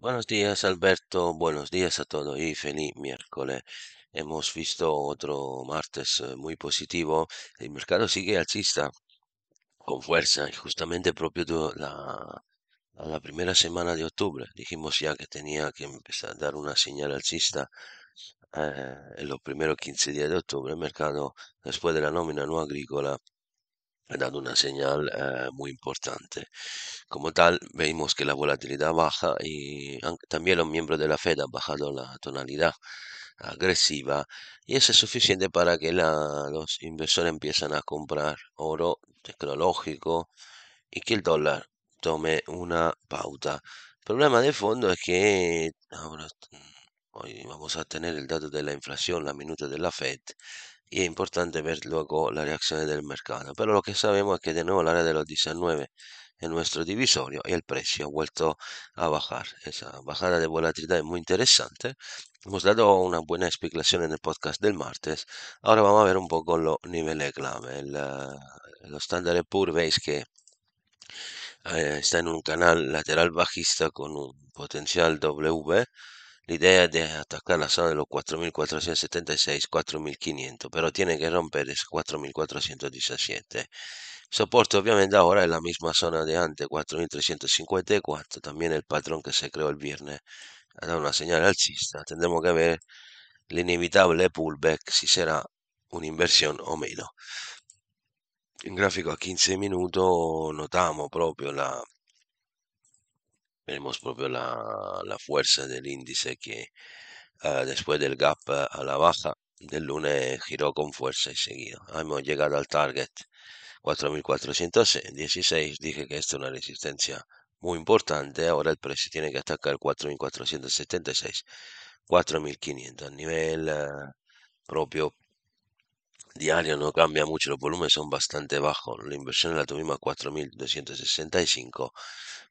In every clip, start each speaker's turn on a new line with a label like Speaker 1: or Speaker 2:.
Speaker 1: Buenos días Alberto, buenos días a todos y feliz miércoles. Hemos visto otro martes eh, muy positivo. El mercado sigue alcista con fuerza y justamente propio la, la primera semana de octubre dijimos ya que tenía que empezar a dar una señal alcista eh, en los primeros 15 días de octubre. El mercado después de la nómina no agrícola dado una señal eh, muy importante. Como tal, vemos que la volatilidad baja y también los miembros de la Fed han bajado la tonalidad agresiva y eso es suficiente para que los inversores empiezan a comprar oro tecnológico y que el dólar tome una pauta. El problema de fondo es que ahora hoy vamos a tener el dato de la inflación, la minuta de la Fed y es importante ver luego las reacciones del mercado. Pero lo que sabemos es que de nuevo la área de los 19 en nuestro divisorio y el precio ha vuelto a bajar. Esa bajada de volatilidad es muy interesante. Hemos dado una buena explicación en el podcast del martes. Ahora vamos a ver un poco los niveles clave. El, uh, los estándares PUR veis que eh, está en un canal lateral bajista con un potencial W la idea es de atacar la zona de los 4.476-4.500, pero tiene que romper ese 4.417. Soporte obviamente ahora es la misma zona de antes, 4.354, también el patrón que se creó el viernes ha dado una señal alcista. Tendremos que ver el inevitable pullback, si será una inversión o menos. En gráfico a 15 minutos notamos proprio la Vemos proprio la, la fuerza del índice que uh, después del gap uh, a la baja del lunes giró con fuerza y seguido. Hemos llegado al target 4416. Dije que esta es una resistencia muy importante. Ahora el precio tiene que atacar 4476, 4500. A nivel propio diario no cambia mucho, los volúmenes son bastante bajos. La inversión la tuvimos a 4.265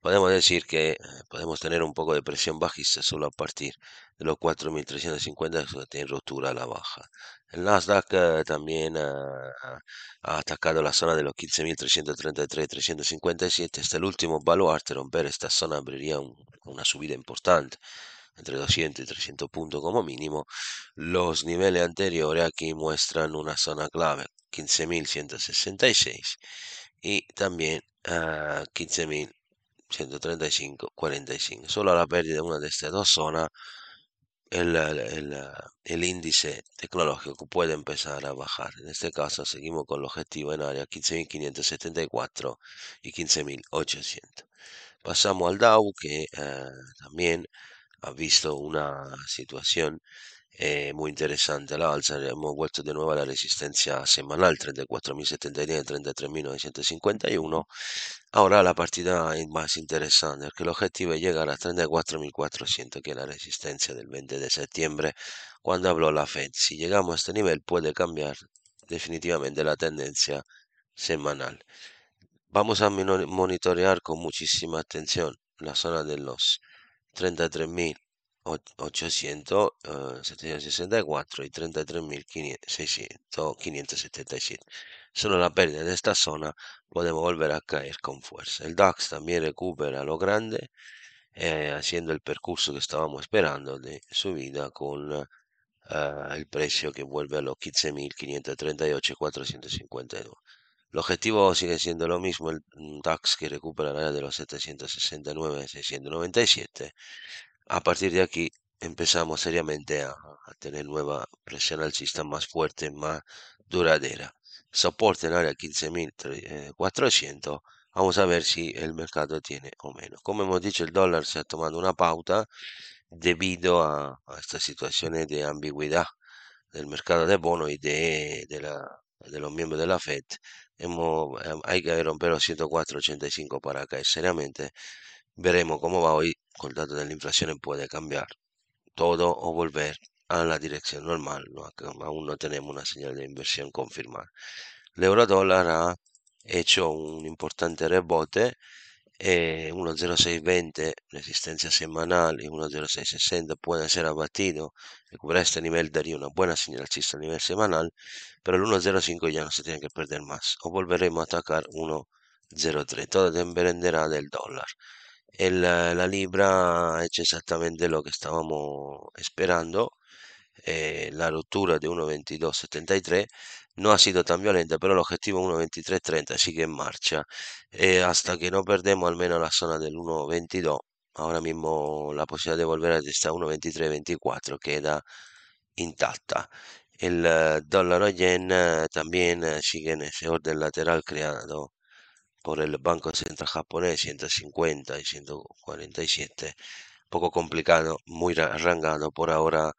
Speaker 1: podemos decir que eh, podemos tener un poco de presión bajista solo a partir de los 4.350 tiene rotura a la baja. El Nasdaq eh, también eh, ha atacado la zona de los 15.333-357. Este el último baluarte. Romper esta zona abriría una subida importante entre 200 y 300 puntos como mínimo. Los niveles anteriores aquí muestran una zona clave, 15.166 y también 15.000 135, 45. Solo a la pérdida de una de estas dos zonas, el, el, índice tecnológico puede empezar a bajar. En este caso, seguimos con el objetivo en área 15.574 y 15.800. Pasamos al Dow, que eh, también ha visto una situación eh, muy interesante la alza. Hemos vuelto de nuevo a la resistencia semanal 34.079 33.951. Ahora la partida es más interesante porque el objetivo es llegar a 34.400 que es la resistencia del 20 de septiembre cuando habló la Fed. Si llegamos a este nivel puede cambiar definitivamente la tendencia semanal. Vamos a monitorear con muchísima atención la zona de los 33.000 800, 764 y 33.577. Solo la pérdida de esta zona podemos volver a caer con fuerza. El DAX también recupera lo grande, eh, haciendo el percurso que estábamos esperando de subida con eh, el precio que vuelve a los 15.538 y 452. El objetivo sigue siendo lo mismo, el DAX que recupera la área de los 769 697 a partir de aquí empezamos seriamente a, tener nueva presión alcista más fuerte, más duradera. Soporte en área 15.400. Vamos a ver si el mercado tiene o menos. Como hemos dicho, el dólar se ha tomado una pauta debido a, estas situaciones de ambigüedad del mercado de bono y de, de, los miembros de la FED. Hemos, hay que romper los 104.85 para caer seriamente Veremos cómo va hoy. Con dato de la inflación puede cambiar todo o volver a la dirección normal. No, aún no tenemos una señal de inversión confirmada. El euro dólar ha hecho un importante rebote. Eh, 1.0620 resistencia semanal y 1.0660 pueden ser abatidos. Recuperar este nivel daría una buena señal alcista a nivel semanal, pero el 1.05 ya no se tiene que perder más. O volveremos a atacar 1.03. Todo dependerá del dólar. El, la libra ha hecho exactamente lo que estábamos esperando. Eh, la ruptura de 1.2273 no ha sido tan violenta, pero el objetivo 1.2330 sigue en marcha. Eh, hasta que no perdemos al menos la zona del 1.22, ahora mismo la posibilidad de volver a testar 1.2324 queda intacta. El uh, dólar yen uh, también sigue en ese orden lateral creado por el Banco Central japonés 150 y 147. Poco complicado, muy arrangado por ahora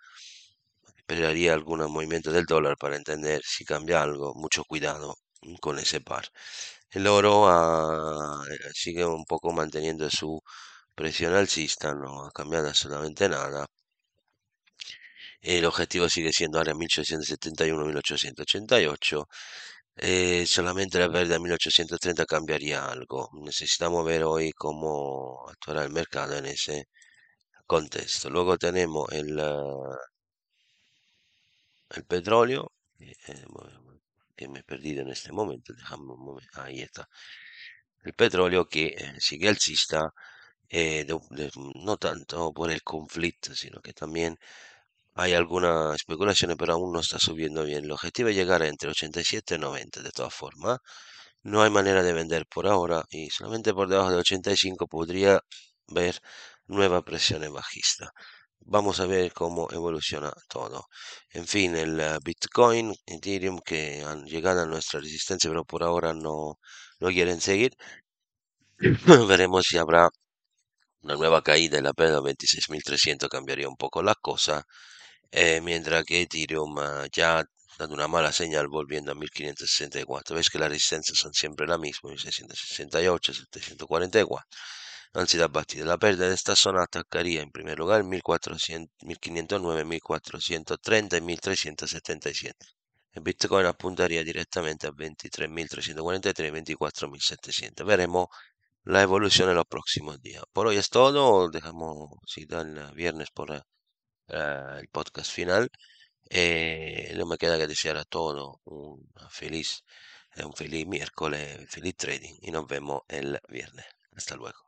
Speaker 1: esperaría algún movimiento del dólar para entender si cambia algo. Mucho cuidado con ese par. El oro ah, sigue un poco manteniendo su presión alcista, no ha cambiado absolutamente nada. El objetivo sigue siendo área 1871-1888. Eh, solamente la pérdida de 1830 cambiaría algo. Necesitamos ver hoy cómo actuará el mercado en ese contexto. Luego tenemos el, ah, el petróleo, eh, que me he perdido en este momento, dejamos un momento, ahí está. El petróleo que eh, sigue alcista, eh, no tanto por el conflicto, sino que también hay alguna especulación, pero aún no está subiendo bien. El objetivo es llegar entre 87 y 90, de todas formas. No hay manera de vender por ahora y solamente por debajo de 85 podría ver nueva presión bajista. Vamos a ver cómo evoluciona todo. En fin, el eh, Bitcoin, Ethereum que han llegado a nuestra resistencia, pero por ahora no, no quieren seguir. Veremos si habrá una nueva caída en la pérdida 26.300 cambiaría un poco la cosa, eh, mientras que Ethereum eh, ya ha dado una mala señal volviendo a 1564. Ves que las resistencias son siempre la misma, 1668, 744 han sido abatidas. La pérdida de esta zona atacaría en primer lugar 1400, 1509, 1430 y 1377. El Bitcoin apuntaría directamente a 23.343 y 24.700. Veremos la evolución en los próximos días. Por hoy es todo. Dejamos el viernes por el podcast final. Eh, no me queda que desear a todos un feliz, un feliz miércoles, feliz trading y nos vemos el viernes. Hasta luego.